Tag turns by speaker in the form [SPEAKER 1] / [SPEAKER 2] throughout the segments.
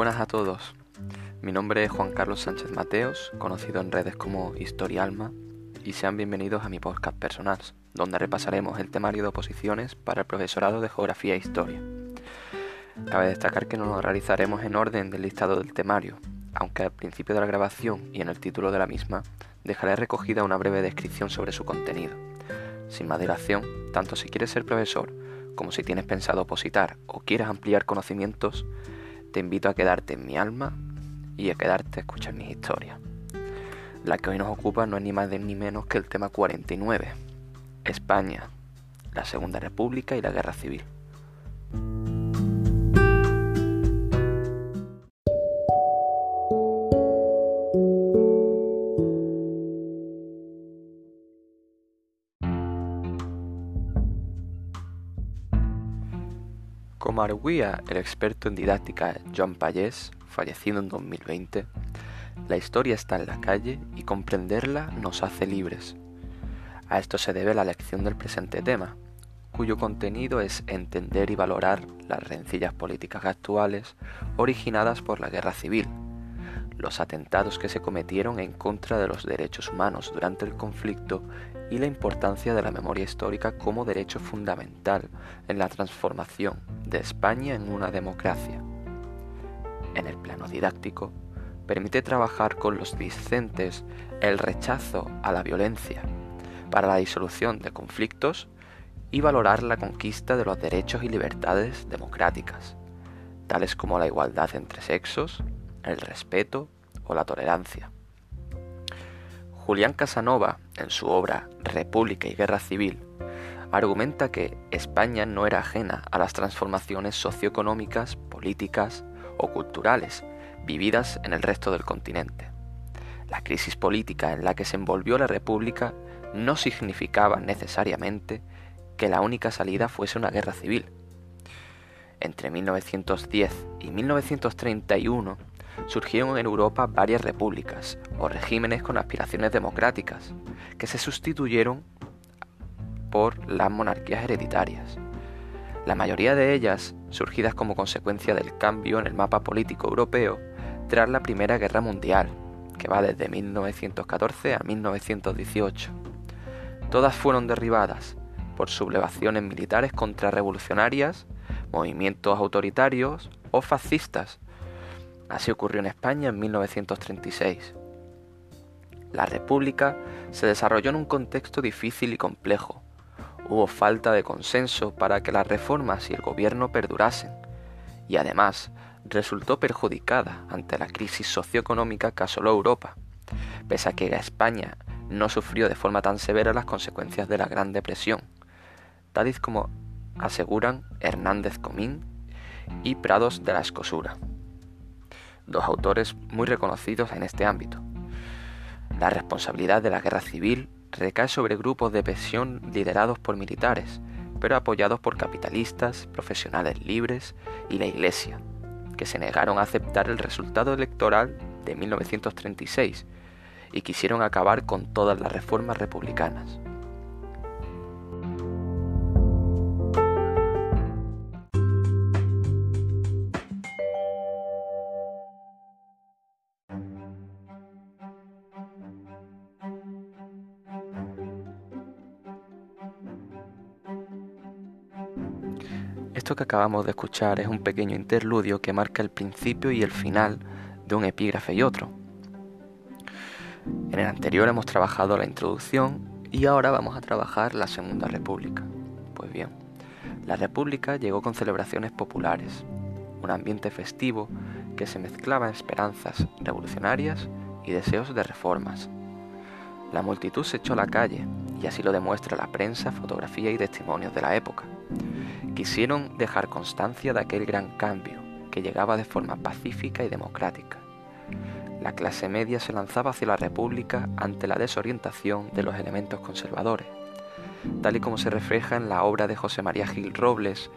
[SPEAKER 1] Buenas a todos. Mi nombre es Juan Carlos Sánchez Mateos, conocido en redes como Historialma, y sean bienvenidos a mi podcast personal, donde repasaremos el temario de oposiciones para el profesorado de Geografía e Historia. Cabe destacar que no lo realizaremos en orden del listado del temario, aunque al principio de la grabación y en el título de la misma dejaré recogida una breve descripción sobre su contenido. Sin más dilación, tanto si quieres ser profesor como si tienes pensado opositar o quieres ampliar conocimientos, te invito a quedarte en mi alma y a quedarte a escuchar mis historias. La que hoy nos ocupa no es ni más ni menos que el tema 49, España, la Segunda República y la Guerra Civil. Como arguía el experto en didáctica Joan Payés, fallecido en 2020, la historia está en la calle y comprenderla nos hace libres. A esto se debe la lección del presente tema, cuyo contenido es entender y valorar las rencillas políticas actuales originadas por la guerra civil, los atentados que se cometieron en contra de los derechos humanos durante el conflicto y la importancia de la memoria histórica como derecho fundamental en la transformación de España en una democracia. En el plano didáctico, permite trabajar con los discentes el rechazo a la violencia para la disolución de conflictos y valorar la conquista de los derechos y libertades democráticas, tales como la igualdad entre sexos, el respeto o la tolerancia. Julián Casanova, en su obra República y Guerra Civil, argumenta que España no era ajena a las transformaciones socioeconómicas, políticas o culturales vividas en el resto del continente. La crisis política en la que se envolvió la República no significaba necesariamente que la única salida fuese una guerra civil. Entre 1910 y 1931 surgieron en Europa varias repúblicas o regímenes con aspiraciones democráticas, que se sustituyeron por las monarquías hereditarias. La mayoría de ellas surgidas como consecuencia del cambio en el mapa político europeo tras la Primera Guerra Mundial, que va desde 1914 a 1918. Todas fueron derribadas por sublevaciones militares contrarrevolucionarias, movimientos autoritarios o fascistas, Así ocurrió en España en 1936. La República se desarrolló en un contexto difícil y complejo. Hubo falta de consenso para que las reformas y el gobierno perdurasen, y además resultó perjudicada ante la crisis socioeconómica que asoló Europa, pese a que España no sufrió de forma tan severa las consecuencias de la Gran Depresión, tal como aseguran Hernández Comín y Prados de la Escosura dos autores muy reconocidos en este ámbito. La responsabilidad de la guerra civil recae sobre grupos de presión liderados por militares, pero apoyados por capitalistas, profesionales libres y la Iglesia, que se negaron a aceptar el resultado electoral de 1936 y quisieron acabar con todas las reformas republicanas. Que acabamos de escuchar es un pequeño interludio que marca el principio y el final de un epígrafe y otro. En el anterior hemos trabajado la introducción y ahora vamos a trabajar la Segunda República. Pues bien, la República llegó con celebraciones populares, un ambiente festivo que se mezclaba esperanzas revolucionarias y deseos de reformas. La multitud se echó a la calle, y así lo demuestra la prensa, fotografía y testimonios de la época quisieron dejar constancia de aquel gran cambio que llegaba de forma pacífica y democrática. La clase media se lanzaba hacia la República ante la desorientación de los elementos conservadores. Tal y como se refleja en la obra de José María Gil Robles,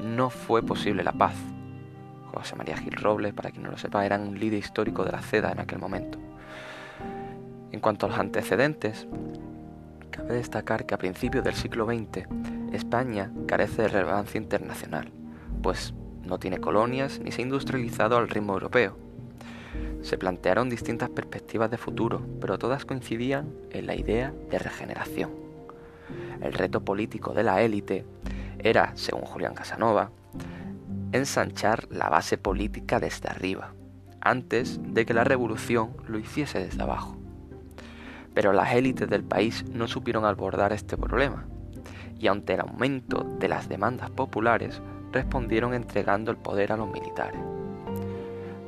[SPEAKER 1] no fue posible la paz. José María Gil Robles, para quien no lo sepa, era un líder histórico de la CEDA en aquel momento. En cuanto a los antecedentes, cabe destacar que a principios del siglo XX España carece de relevancia internacional, pues no tiene colonias ni se ha industrializado al ritmo europeo. Se plantearon distintas perspectivas de futuro, pero todas coincidían en la idea de regeneración. El reto político de la élite era, según Julián Casanova, ensanchar la base política desde arriba, antes de que la revolución lo hiciese desde abajo. Pero las élites del país no supieron abordar este problema, y ante el aumento de las demandas populares respondieron entregando el poder a los militares.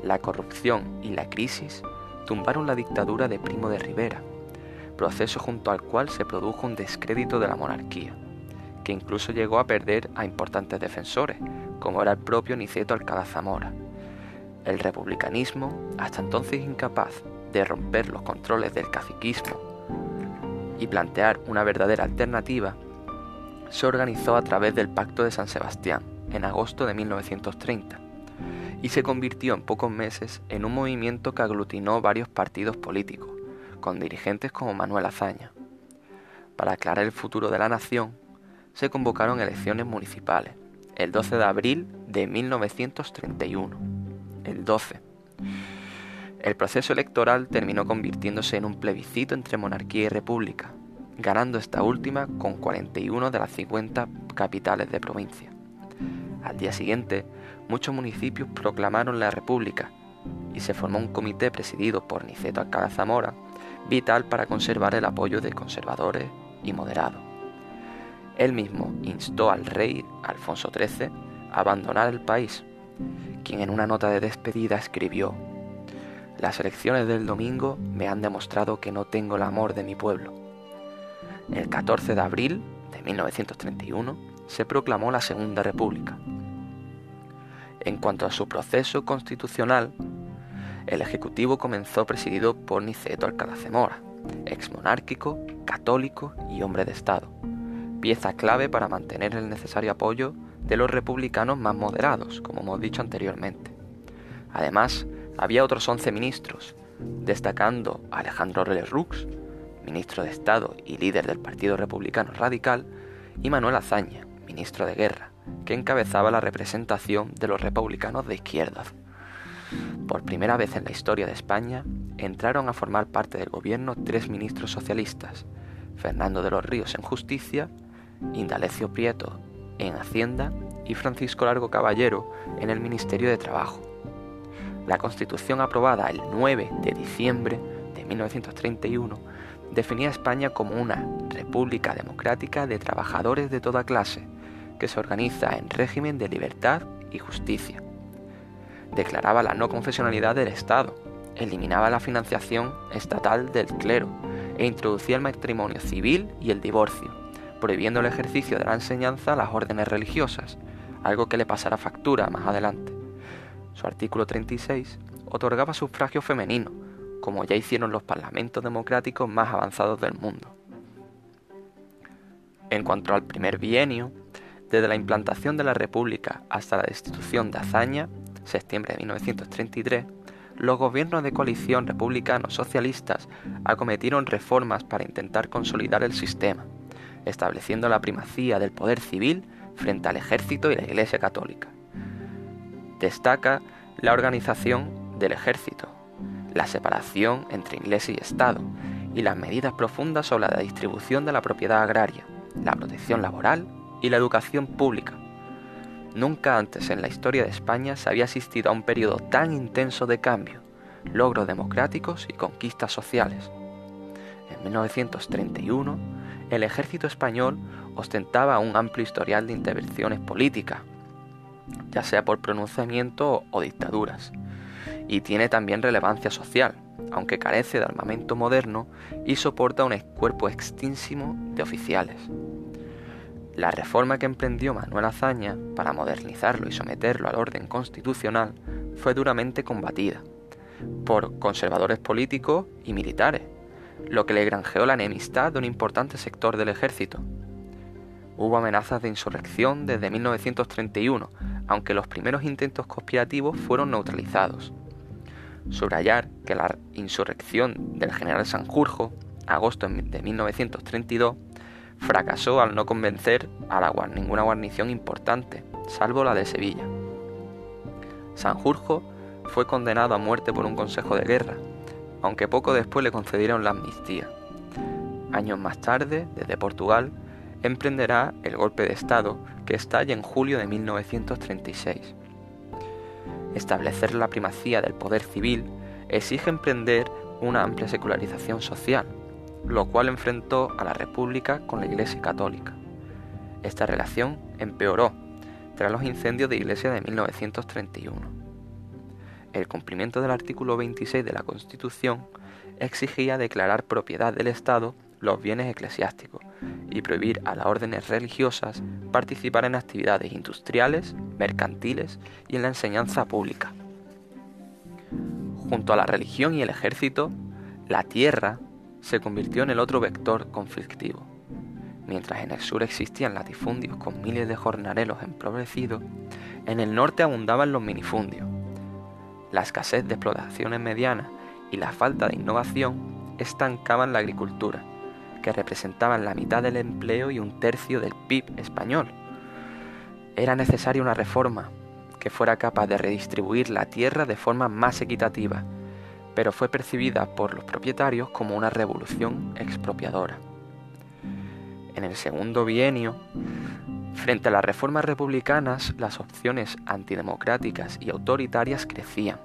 [SPEAKER 1] La corrupción y la crisis tumbaron la dictadura de Primo de Rivera, proceso junto al cual se produjo un descrédito de la monarquía, que incluso llegó a perder a importantes defensores, como era el propio Niceto Alcalá Zamora. El republicanismo, hasta entonces incapaz de romper los controles del caciquismo y plantear una verdadera alternativa, se organizó a través del Pacto de San Sebastián en agosto de 1930 y se convirtió en pocos meses en un movimiento que aglutinó varios partidos políticos, con dirigentes como Manuel Azaña. Para aclarar el futuro de la nación, se convocaron elecciones municipales, el 12 de abril de 1931. El 12. El proceso electoral terminó convirtiéndose en un plebiscito entre monarquía y república, ganando esta última con 41 de las 50 capitales de provincia. Al día siguiente, muchos municipios proclamaron la república y se formó un comité presidido por Niceto Alcalá Zamora, vital para conservar el apoyo de conservadores y moderados. Él mismo instó al rey Alfonso XIII a abandonar el país, quien en una nota de despedida escribió las elecciones del domingo me han demostrado que no tengo el amor de mi pueblo. El 14 de abril de 1931 se proclamó la Segunda República. En cuanto a su proceso constitucional, el Ejecutivo comenzó presidido por Niceto Alcalá Zamora, exmonárquico, católico y hombre de Estado, pieza clave para mantener el necesario apoyo de los republicanos más moderados, como hemos dicho anteriormente. Además, había otros 11 ministros, destacando Alejandro Lerroux, ministro de Estado y líder del Partido Republicano Radical, y Manuel Azaña, ministro de Guerra, que encabezaba la representación de los republicanos de izquierdas. Por primera vez en la historia de España, entraron a formar parte del gobierno tres ministros socialistas, Fernando de los Ríos en Justicia, Indalecio Prieto en Hacienda y Francisco Largo Caballero en el Ministerio de Trabajo. La Constitución aprobada el 9 de diciembre de 1931 definía a España como una república democrática de trabajadores de toda clase, que se organiza en régimen de libertad y justicia. Declaraba la no confesionalidad del Estado, eliminaba la financiación estatal del clero e introducía el matrimonio civil y el divorcio, prohibiendo el ejercicio de la enseñanza a las órdenes religiosas, algo que le pasará factura más adelante su artículo 36, otorgaba sufragio femenino, como ya hicieron los parlamentos democráticos más avanzados del mundo. En cuanto al primer bienio, desde la implantación de la República hasta la destitución de Azaña, septiembre de 1933, los gobiernos de coalición republicanos socialistas acometieron reformas para intentar consolidar el sistema, estableciendo la primacía del poder civil frente al ejército y la Iglesia católica destaca la organización del ejército, la separación entre Iglesia y Estado y las medidas profundas sobre la distribución de la propiedad agraria, la protección laboral y la educación pública. Nunca antes en la historia de España se había asistido a un periodo tan intenso de cambio, logros democráticos y conquistas sociales. En 1931, el ejército español ostentaba un amplio historial de intervenciones políticas, ya sea por pronunciamiento o dictaduras, y tiene también relevancia social, aunque carece de armamento moderno y soporta un cuerpo extinsimo de oficiales. La reforma que emprendió Manuel Azaña para modernizarlo y someterlo al orden constitucional fue duramente combatida por conservadores políticos y militares, lo que le granjeó la enemistad de un importante sector del ejército. Hubo amenazas de insurrección desde 1931, aunque los primeros intentos conspirativos fueron neutralizados. Subrayar que la insurrección del general Sanjurjo, agosto de 1932, fracasó al no convencer a la, ninguna guarnición importante, salvo la de Sevilla. Sanjurjo fue condenado a muerte por un consejo de guerra, aunque poco después le concedieron la amnistía. Años más tarde, desde Portugal, emprenderá el golpe de Estado que estalla en julio de 1936. Establecer la primacía del poder civil exige emprender una amplia secularización social, lo cual enfrentó a la República con la Iglesia Católica. Esta relación empeoró tras los incendios de Iglesia de 1931. El cumplimiento del artículo 26 de la Constitución exigía declarar propiedad del Estado los bienes eclesiásticos y prohibir a las órdenes religiosas participar en actividades industriales, mercantiles y en la enseñanza pública. Junto a la religión y el ejército, la tierra se convirtió en el otro vector conflictivo. Mientras en el sur existían latifundios con miles de jornaleros empobrecidos, en el norte abundaban los minifundios. La escasez de explotaciones medianas y la falta de innovación estancaban la agricultura que representaban la mitad del empleo y un tercio del PIB español. Era necesaria una reforma que fuera capaz de redistribuir la tierra de forma más equitativa, pero fue percibida por los propietarios como una revolución expropiadora. En el segundo bienio, frente a las reformas republicanas, las opciones antidemocráticas y autoritarias crecían,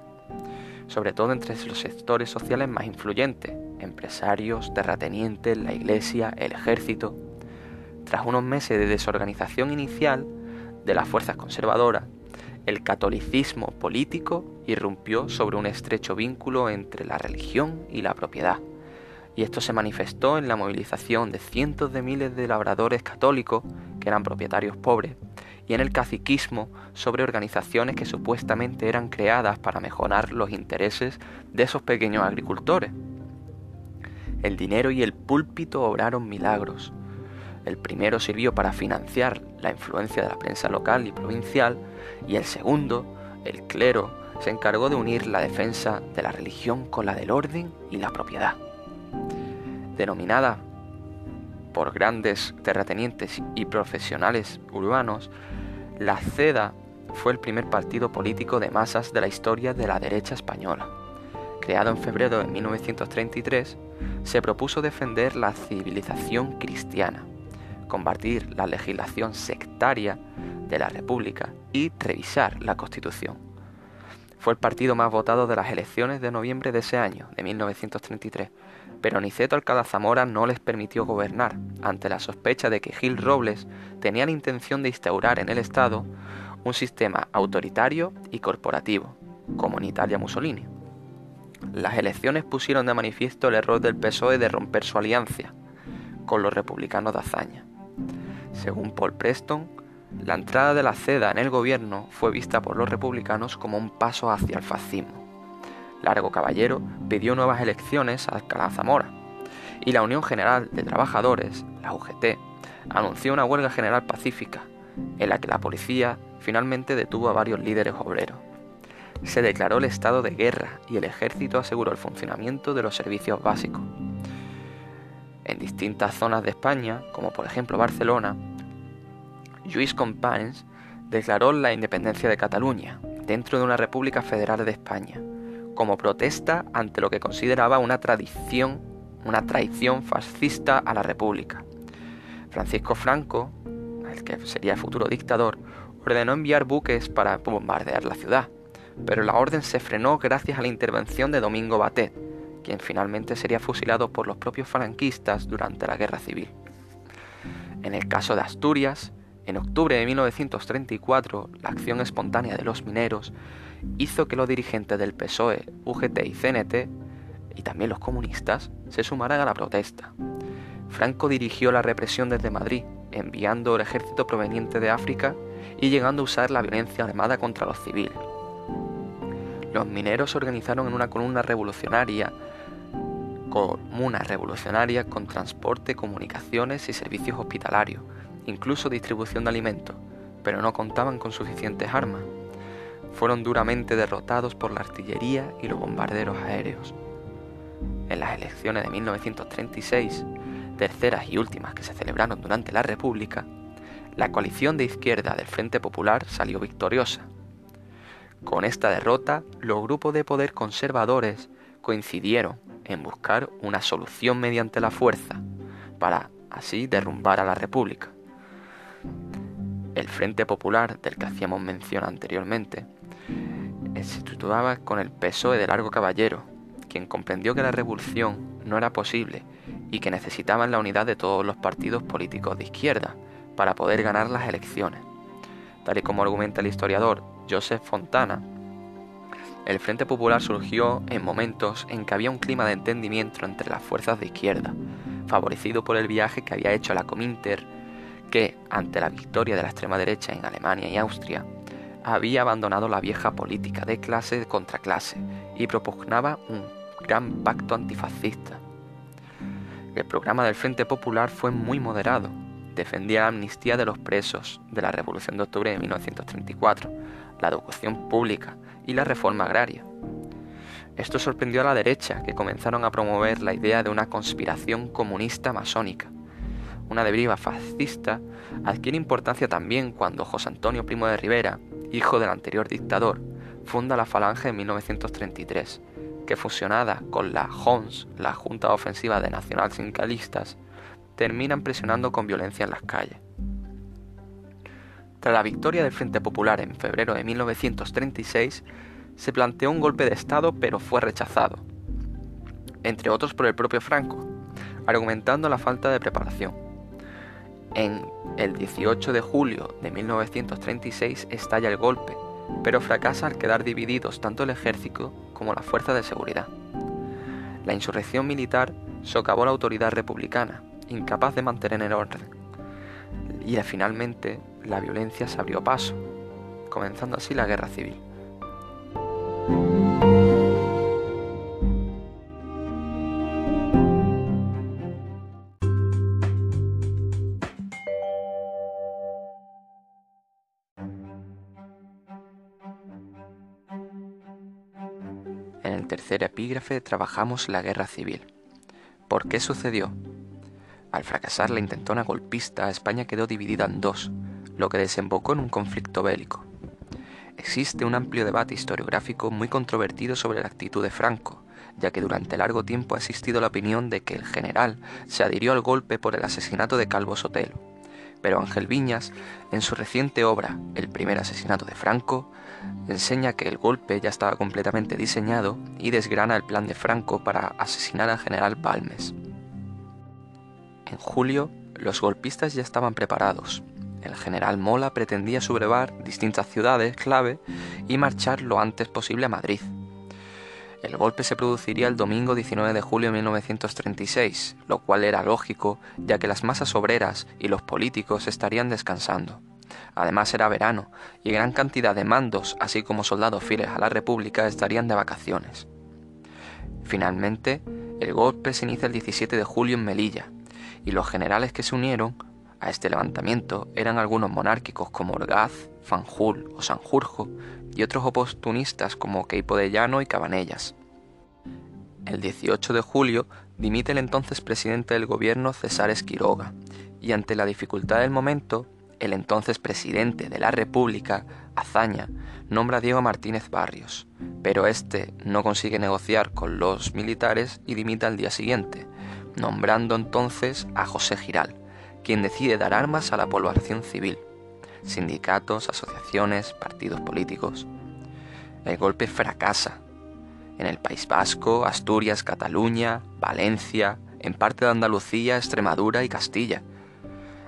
[SPEAKER 1] sobre todo entre los sectores sociales más influyentes, empresarios, terratenientes, la iglesia, el ejército. Tras unos meses de desorganización inicial de las fuerzas conservadoras, el catolicismo político irrumpió sobre un estrecho vínculo entre la religión y la propiedad, y esto se manifestó en la movilización de cientos de miles de labradores católicos, que eran propietarios pobres, y en el caciquismo sobre organizaciones que supuestamente eran creadas para mejorar los intereses de esos pequeños agricultores. El dinero y el púlpito obraron milagros. El primero sirvió para financiar la influencia de la prensa local y provincial y el segundo, el clero, se encargó de unir la defensa de la religión con la del orden y la propiedad. Denominada por grandes terratenientes y profesionales urbanos, la CEDA fue el primer partido político de masas de la historia de la derecha española. Creado en febrero de 1933, se propuso defender la civilización cristiana, combatir la legislación sectaria de la República y revisar la Constitución. Fue el partido más votado de las elecciones de noviembre de ese año, de 1933, pero Niceto Alcalá Zamora no les permitió gobernar, ante la sospecha de que Gil Robles tenía la intención de instaurar en el Estado un sistema autoritario y corporativo, como en Italia Mussolini. Las elecciones pusieron de manifiesto el error del PSOE de romper su alianza con los republicanos de hazaña. Según Paul Preston, la entrada de la CEDA en el gobierno fue vista por los republicanos como un paso hacia el fascismo. Largo Caballero pidió nuevas elecciones a Alcalá Zamora y la Unión General de Trabajadores, la UGT, anunció una huelga general pacífica en la que la policía finalmente detuvo a varios líderes obreros se declaró el estado de guerra y el ejército aseguró el funcionamiento de los servicios básicos. En distintas zonas de España, como por ejemplo Barcelona, Lluís Companys declaró la independencia de Cataluña dentro de una República Federal de España, como protesta ante lo que consideraba una tradición, una traición fascista a la República. Francisco Franco, el que sería futuro dictador, ordenó enviar buques para bombardear la ciudad pero la orden se frenó gracias a la intervención de Domingo Batet, quien finalmente sería fusilado por los propios franquistas durante la Guerra Civil. En el caso de Asturias, en octubre de 1934, la acción espontánea de los mineros hizo que los dirigentes del PSOE, UGT y CNT, y también los comunistas, se sumaran a la protesta. Franco dirigió la represión desde Madrid, enviando el ejército proveniente de África y llegando a usar la violencia armada contra los civiles. Los mineros se organizaron en una columna revolucionaria, comuna revolucionaria con transporte, comunicaciones y servicios hospitalarios, incluso distribución de alimentos, pero no contaban con suficientes armas. Fueron duramente derrotados por la artillería y los bombarderos aéreos. En las elecciones de 1936, terceras y últimas que se celebraron durante la República, la coalición de izquierda del Frente Popular salió victoriosa Con esta derrota, los grupos de poder conservadores coincidieron en buscar una solución mediante la fuerza, para así derrumbar a la República. El Frente Popular, del que hacíamos mención anteriormente, se situaba con el PSOE de Largo Caballero, quien comprendió que la revolución no era posible y que necesitaban la unidad de todos los partidos políticos de izquierda para poder ganar las elecciones. Tal y como argumenta el historiador Joseph Fontana, el Frente Popular surgió en momentos en que había un clima de entendimiento entre las fuerzas de izquierda, favorecido por el viaje que había hecho la Cominter, que, ante la victoria de la extrema derecha en Alemania y Austria, había abandonado la vieja política de clase contra clase y propugnaba un gran pacto antifascista. El programa del Frente Popular fue muy moderado, defendía la amnistía de los presos de la Revolución de Octubre de 1934, la educación pública y la reforma agraria. Esto sorprendió a la derecha, que comenzaron a promover la idea de una conspiración comunista masónica. Una deriva fascista adquiere importancia también cuando José Antonio Primo de Rivera, hijo del anterior dictador, funda la Falange en 1933, que fusionada con la JONS, la Junta Ofensiva de Nacional Sindicalistas, terminan presionando con violencia en las calles. Tras la victoria del Frente Popular en febrero de 1936, se planteó un golpe de Estado pero fue rechazado, entre otros por el propio Franco, argumentando la falta de preparación. En el 18 de julio de 1936 estalla el golpe, pero fracasa al quedar divididos tanto el ejército como la fuerza de seguridad. La insurrección militar socavó la autoridad republicana, incapaz de mantener el orden. Y finalmente la violencia se abrió paso, comenzando así la guerra civil. En el tercer epígrafe trabajamos la guerra civil. ¿Por qué sucedió? Al fracasar la intentona golpista, España quedó dividida en dos, lo que desembocó en un conflicto bélico. Existe un amplio debate historiográfico muy controvertido sobre la actitud de Franco, ya que durante largo tiempo ha existido la opinión de que el general se adhirió al golpe por el asesinato de Calvo Sotelo. Pero Ángel Viñas, en su reciente obra El primer asesinato de Franco, enseña que el golpe ya estaba completamente diseñado y desgrana el plan de Franco para asesinar al general Balmes. En julio, los golpistas ya estaban preparados. El general Mola pretendía sublevar distintas ciudades clave y marchar lo antes posible a Madrid. El golpe se produciría el domingo 19 de julio de 1936, lo cual era lógico ya que las masas obreras y los políticos estarían descansando. Además era verano y gran cantidad de mandos, así como soldados fieles a la República, estarían de vacaciones. Finalmente, el golpe se inicia el 17 de julio en Melilla, y los generales que se unieron a este levantamiento eran algunos monárquicos como Orgaz, Fanjul o Sanjurjo y otros oportunistas como Queipo de Llano y Cabanellas. El 18 de julio dimite el entonces presidente del gobierno César Esquiroga y ante la dificultad del momento, el entonces presidente de la República, Azaña, nombra a Diego Martínez Barrios, pero este no consigue negociar con los militares y dimita al día siguiente, nombrando entonces a José Giral, quien decide dar armas a la población civil, sindicatos, asociaciones, partidos políticos. El golpe fracasa. En el País Vasco, Asturias, Cataluña, Valencia, en parte de Andalucía, Extremadura y Castilla.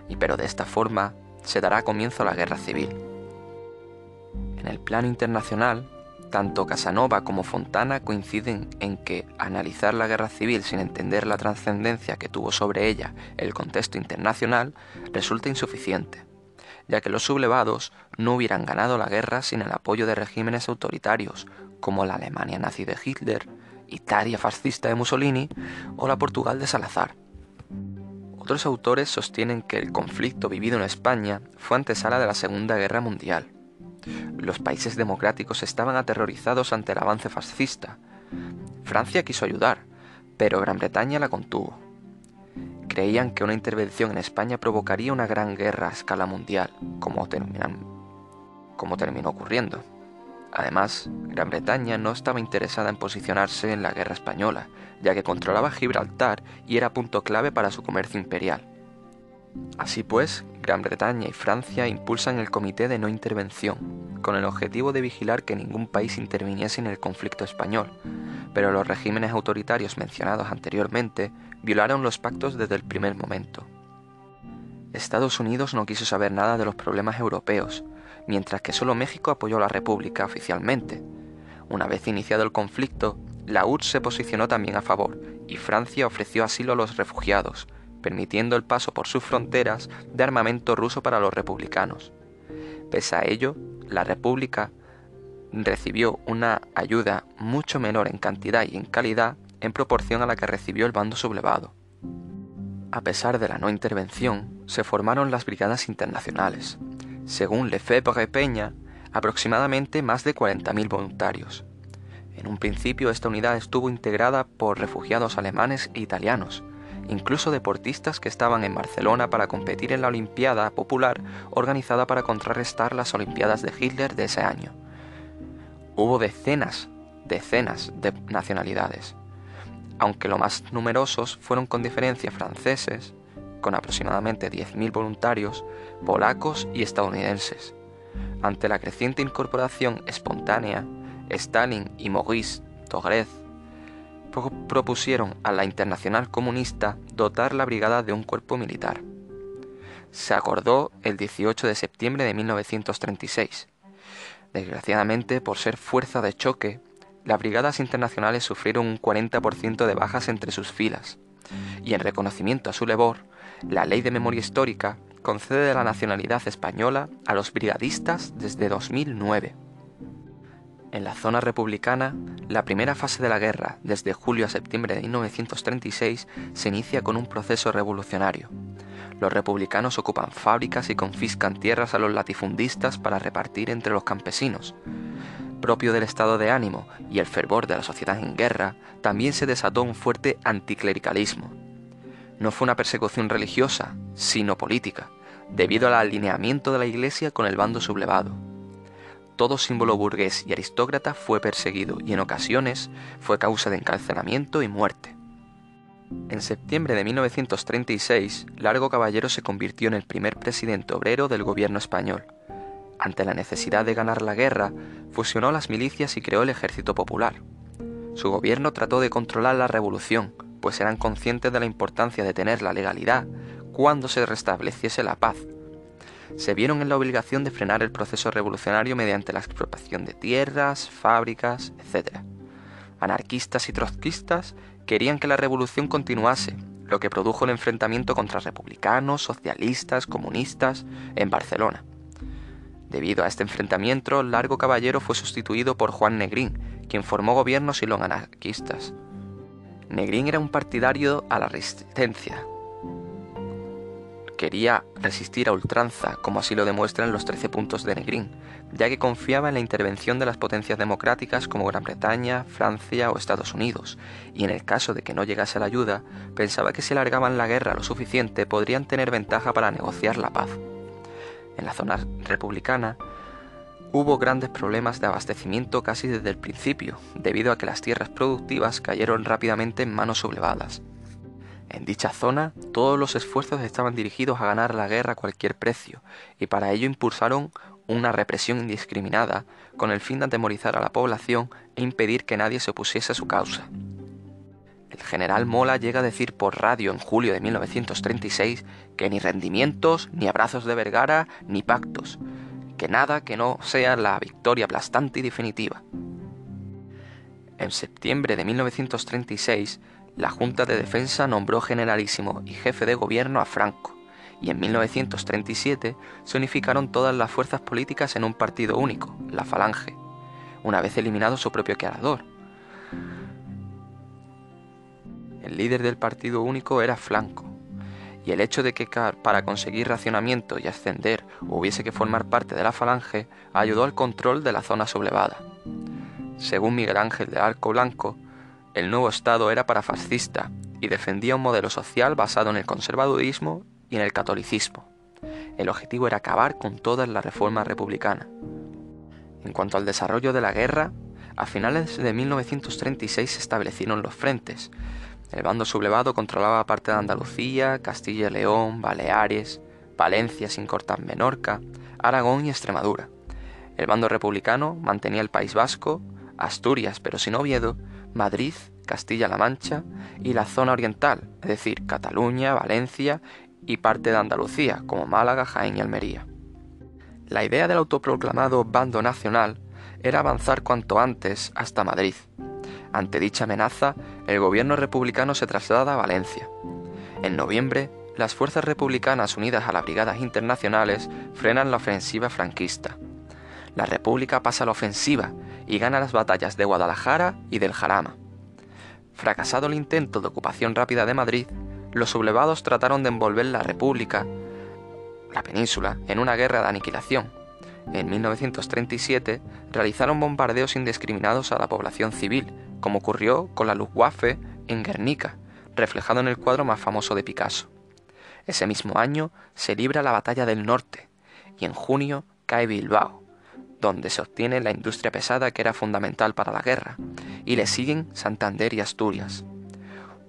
[SPEAKER 1] Y pero de esta forma se dará comienzo a la guerra civil. En el plano internacional, tanto Casanova como Fontana coinciden en que analizar la guerra civil sin entender la trascendencia que tuvo sobre ella el contexto internacional resulta insuficiente, ya que los sublevados no hubieran ganado la guerra sin el apoyo de regímenes autoritarios como la Alemania nazi de Hitler, Italia fascista de Mussolini o la Portugal de Salazar. Otros autores sostienen que el conflicto vivido en España fue antesala de la Segunda Guerra Mundial los países democráticos estaban aterrorizados ante el avance fascista. Francia quiso ayudar, pero Gran Bretaña la contuvo. Creían que una intervención en España provocaría una gran guerra a escala mundial, como, terminó ocurriendo. Además, Gran Bretaña no estaba interesada en posicionarse en la guerra española, ya que controlaba Gibraltar y era punto clave para su comercio imperial. Así pues, Gran Bretaña y Francia impulsan el Comité de No Intervención, con el objetivo de vigilar que ningún país interviniese en el conflicto español, pero los regímenes autoritarios mencionados anteriormente violaron los pactos desde el primer momento. Estados Unidos no quiso saber nada de los problemas europeos, mientras que solo México apoyó a la República oficialmente. Una vez iniciado el conflicto, la URSS se posicionó también a favor, y Francia ofreció asilo a los refugiados, permitiendo el paso por sus fronteras de armamento ruso para los republicanos. Pese a ello, la República recibió una ayuda mucho menor en cantidad y en calidad en proporción a la que recibió el bando sublevado. A pesar de la no intervención, se formaron las brigadas internacionales. Según Lefebvre Peña, aproximadamente más de 40.000 voluntarios. En un principio esta unidad estuvo integrada por refugiados alemanes e italianos, incluso deportistas que estaban en Barcelona para competir en la Olimpiada Popular organizada para contrarrestar las Olimpiadas de Hitler de ese año. Hubo decenas, decenas de nacionalidades, aunque los más numerosos fueron con diferencia franceses, con aproximadamente 10.000 voluntarios, polacos y estadounidenses. Ante la creciente incorporación espontánea, Stalin y Maurice Togrez propusieron a la Internacional Comunista dotar la brigada de un cuerpo militar. Se acordó el 18 de septiembre de 1936. Desgraciadamente, por ser fuerza de choque, las brigadas internacionales sufrieron un 40% de bajas entre sus filas, y en reconocimiento a su labor, la Ley de Memoria Histórica concede la nacionalidad española a los brigadistas desde 2009. En la zona republicana, la primera fase de la guerra, desde julio a septiembre de 1936, se inicia con un proceso revolucionario. Los republicanos ocupan fábricas y confiscan tierras a los latifundistas para repartir entre los campesinos. Propio del estado de ánimo y el fervor de la sociedad en guerra, también se desató un fuerte anticlericalismo. No fue una persecución religiosa, sino política, debido al alineamiento de la Iglesia con el bando sublevado todo símbolo burgués y aristócrata fue perseguido y en ocasiones fue causa de encarcelamiento y muerte. En septiembre de 1936, Largo Caballero se convirtió en el primer presidente obrero del gobierno español. Ante la necesidad de ganar la guerra, fusionó las milicias y creó el Ejército Popular. Su gobierno trató de controlar la revolución, pues eran conscientes de la importancia de tener la legalidad cuando se restableciese la paz, se vieron en la obligación de frenar el proceso revolucionario mediante la expropiación de tierras, fábricas, etc. Anarquistas y trotskistas querían que la revolución continuase, lo que produjo el enfrentamiento contra republicanos, socialistas, comunistas en Barcelona. Debido a este enfrentamiento, Largo Caballero fue sustituido por Juan Negrín, quien formó gobiernos y los anarquistas. Negrín era un partidario a la resistencia, quería resistir a ultranza, como así lo demuestran los 13 puntos de Negrín, ya que confiaba en la intervención de las potencias democráticas como Gran Bretaña, Francia o Estados Unidos, y en el caso de que no llegase la ayuda, pensaba que si alargaban la guerra lo suficiente podrían tener ventaja para negociar la paz. En la zona republicana, hubo grandes problemas de abastecimiento casi desde el principio, debido a que las tierras productivas cayeron rápidamente en manos sublevadas. En dicha zona, todos los esfuerzos estaban dirigidos a ganar la guerra a cualquier precio, y para ello impulsaron una represión indiscriminada con el fin de atemorizar a la población e impedir que nadie se opusiese a su causa. El general Mola llega a decir por radio en julio de 1936 que ni rendimientos, ni abrazos de Vergara, ni pactos, que nada que no sea la victoria aplastante y definitiva. En septiembre de 1936, la Junta de Defensa nombró generalísimo y jefe de gobierno a Franco, y en 1937 se unificaron todas las fuerzas políticas en un partido único, la Falange, una vez eliminado su propio creador. El líder del partido único era Franco, y el hecho de que para conseguir racionamiento y ascender hubiese que formar parte de la Falange ayudó al control de la zona sublevada. Según Miguel Ángel de Arco Blanco, el nuevo Estado era parafascista y defendía un modelo social basado en el conservadurismo y en el catolicismo. El objetivo era acabar con toda la reforma republicana. En cuanto al desarrollo de la guerra, a finales de 1936 se establecieron los frentes. El bando sublevado controlaba parte de Andalucía, Castilla y León, Baleares, Valencia sin cortar Menorca, Aragón y Extremadura. El bando republicano mantenía el País Vasco, Asturias pero sin Oviedo, Madrid, Castilla-La Mancha y la zona oriental, es decir, Cataluña, Valencia y parte de Andalucía, como Málaga, Jaén y Almería. La idea del autoproclamado bando nacional era avanzar cuanto antes hasta Madrid. Ante dicha amenaza, el gobierno republicano se traslada a Valencia. En noviembre, las fuerzas republicanas unidas a las brigadas internacionales frenan la ofensiva franquista. La República pasa a la ofensiva y gana las batallas de Guadalajara y del Jarama. Fracasado el intento de ocupación rápida de Madrid, los sublevados trataron de envolver la República, la península, en una guerra de aniquilación. En 1937 realizaron bombardeos indiscriminados a la población civil, como ocurrió con la Luftwaffe en Guernica, reflejado en el cuadro más famoso de Picasso. Ese mismo año se libra la Batalla del Norte y en junio cae Bilbao, donde se obtiene la industria pesada que era fundamental para la guerra, y le siguen Santander y Asturias.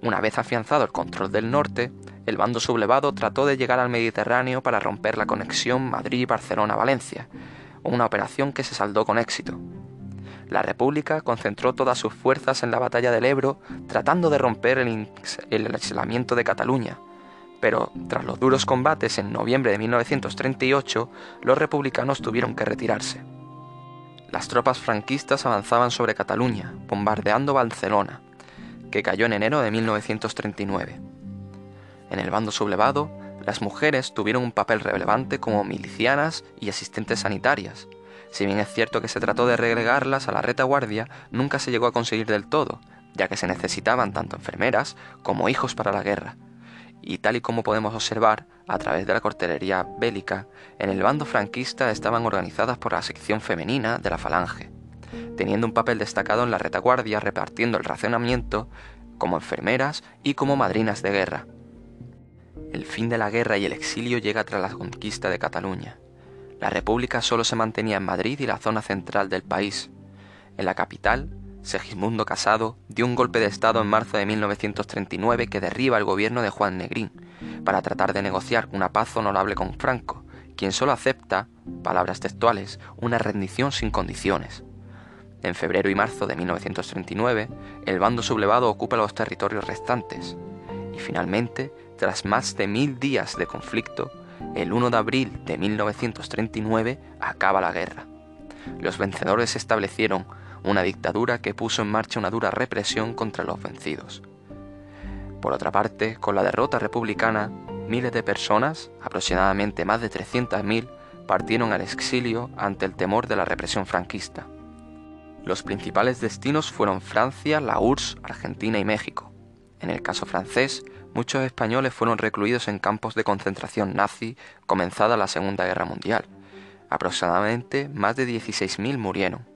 [SPEAKER 1] Una vez afianzado el control del norte, el bando sublevado trató de llegar al Mediterráneo para romper la conexión Madrid-Barcelona-Valencia, una operación que se saldó con éxito. La República concentró todas sus fuerzas en la batalla del Ebro, tratando de romper el, aislamiento de Cataluña, pero tras los duros combates en noviembre de 1938, los republicanos tuvieron que retirarse. Las tropas franquistas avanzaban sobre Cataluña, bombardeando Barcelona, que cayó en enero de 1939. En el bando sublevado, las mujeres tuvieron un papel relevante como milicianas y asistentes sanitarias. Si bien es cierto que se trató de relegarlas a la retaguardia, nunca se llegó a conseguir del todo, ya que se necesitaban tanto enfermeras como hijos para la guerra. Y tal y como podemos observar, a través de la cortelería bélica, en el bando franquista estaban organizadas por la sección femenina de la falange, teniendo un papel destacado en la retaguardia repartiendo el racionamiento como enfermeras y como madrinas de guerra. El fin de la guerra y el exilio llega tras la conquista de Cataluña. La República solo se mantenía en Madrid y la zona central del país. En la capital, Segismundo Casado dio un golpe de Estado en marzo de 1939 que derriba el gobierno de Juan Negrín, para tratar de negociar una paz honorable con Franco, quien solo acepta, palabras textuales, una rendición sin condiciones. En febrero y marzo de 1939, el bando sublevado ocupa los territorios restantes, y finalmente tras más de mil días de conflicto, el 1 de abril de 1939 acaba la guerra. Los vencedores establecieron una dictadura que puso en marcha una dura represión contra los vencidos. Por otra parte, con la derrota republicana, miles de personas, aproximadamente más de 300.000, partieron al exilio ante el temor de la represión franquista. Los principales destinos fueron Francia, la URSS, Argentina y México. En el caso francés, muchos españoles fueron recluidos en campos de concentración nazi comenzada la Segunda Guerra Mundial. Aproximadamente más de 16.000 murieron.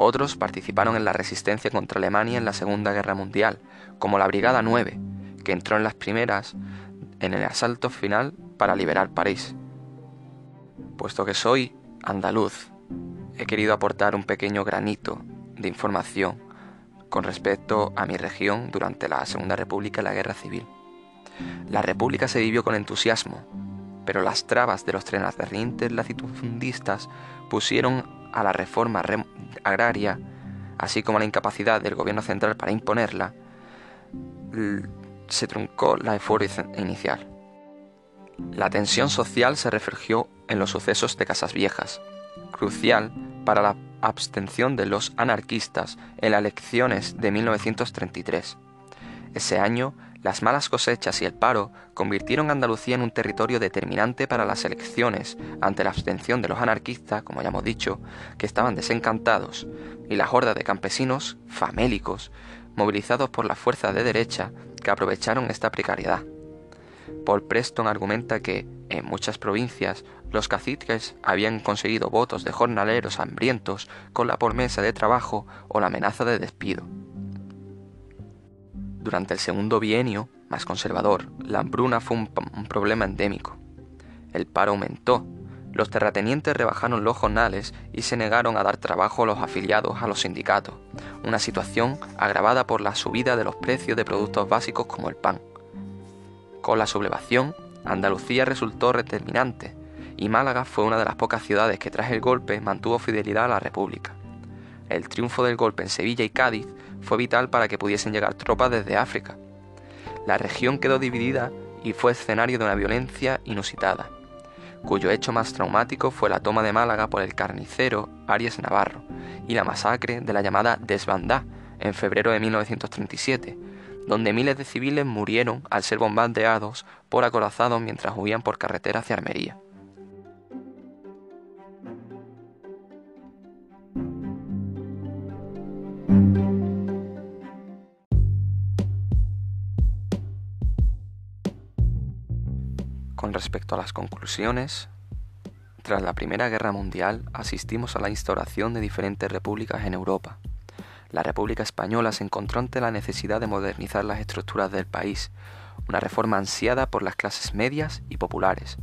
[SPEAKER 1] Otros participaron en la resistencia contra Alemania en la Segunda Guerra Mundial, como la Brigada 9, que entró en las primeras en el asalto final para liberar París. Puesto que soy andaluz, he querido aportar un pequeño granito de información con respecto a mi región durante la Segunda República y la Guerra Civil. La República se vivió con entusiasmo, pero las trabas de los trenazarrientes latifundistas pusieron a la reforma agraria, así como la incapacidad del gobierno central para imponerla, se truncó la euforia inicial. La tensión social se reflejó en los sucesos de Casas Viejas, crucial para la abstención de los anarquistas en las elecciones de 1933. Ese año, las malas cosechas y el paro convirtieron a Andalucía en un territorio determinante para las elecciones ante la abstención de los anarquistas, como ya hemos dicho, que estaban desencantados, y la horda de campesinos famélicos, movilizados por las fuerzas de derecha que aprovecharon esta precariedad. Paul Preston argumenta que, en muchas provincias, los caciques habían conseguido votos de jornaleros hambrientos con la promesa de trabajo o la amenaza de despido. Durante el segundo bienio, más conservador, la hambruna fue un, un problema endémico. El paro aumentó, Los terratenientes rebajaron los jornales y se negaron a dar trabajo a los afiliados a los sindicatos, una situación agravada por la subida de los precios de productos básicos como el pan. Con la sublevación, Andalucía resultó determinante y Málaga fue una de las pocas ciudades que tras el golpe mantuvo fidelidad a la República. El triunfo del golpe en Sevilla y Cádiz fue vital para que pudiesen llegar tropas desde África. La región quedó dividida y fue escenario de una violencia inusitada cuyo hecho más traumático fue la toma de Málaga por el carnicero Arias Navarro y la masacre de la llamada Desbandá en febrero de 1937, donde miles de civiles murieron al ser bombardeados por acorazados mientras huían por carretera hacia Armería. Respecto a las conclusiones, tras la Primera Guerra Mundial asistimos a la instauración de diferentes repúblicas en Europa. La República Española se encontró ante la necesidad de modernizar las estructuras del país, una reforma ansiada por las clases medias y populares.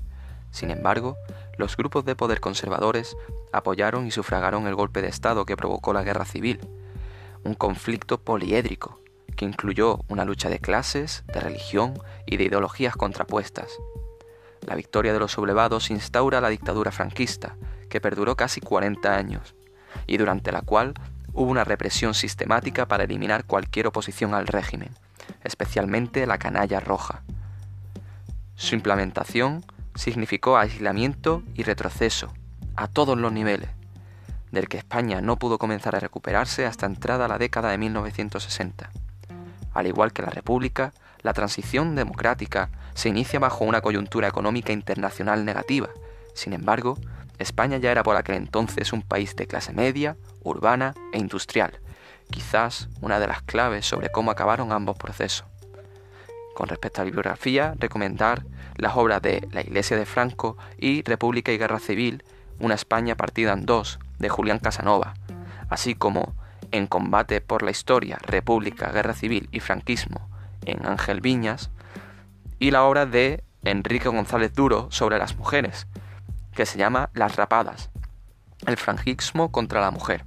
[SPEAKER 1] Sin embargo, los grupos de poder conservadores apoyaron y sufragaron el golpe de Estado que provocó la guerra civil, un conflicto poliédrico que incluyó una lucha de clases, de religión y de ideologías contrapuestas. La victoria de los sublevados instaura la dictadura franquista, que perduró casi 40 años, y durante la cual hubo una represión sistemática para eliminar cualquier oposición al régimen, especialmente la canalla roja. Su implementación significó aislamiento y retroceso, a todos los niveles, del que España no pudo comenzar a recuperarse hasta entrada la década de 1960. Al igual que la República, la transición democrática se inicia bajo una coyuntura económica internacional negativa. Sin embargo, España ya era por aquel entonces un país de clase media, urbana e industrial, quizás una de las claves sobre cómo acabaron ambos procesos. Con respecto a la bibliografía, recomendar las obras de La Iglesia de Franco y República y Guerra Civil, una España partida en dos, de Julián Casanova, así como En combate por la historia, República, Guerra Civil y Franquismo, en Ángel Viñas, y la obra de Enrique González Duro sobre las mujeres, que se llama Las Rapadas, el franquismo contra la mujer.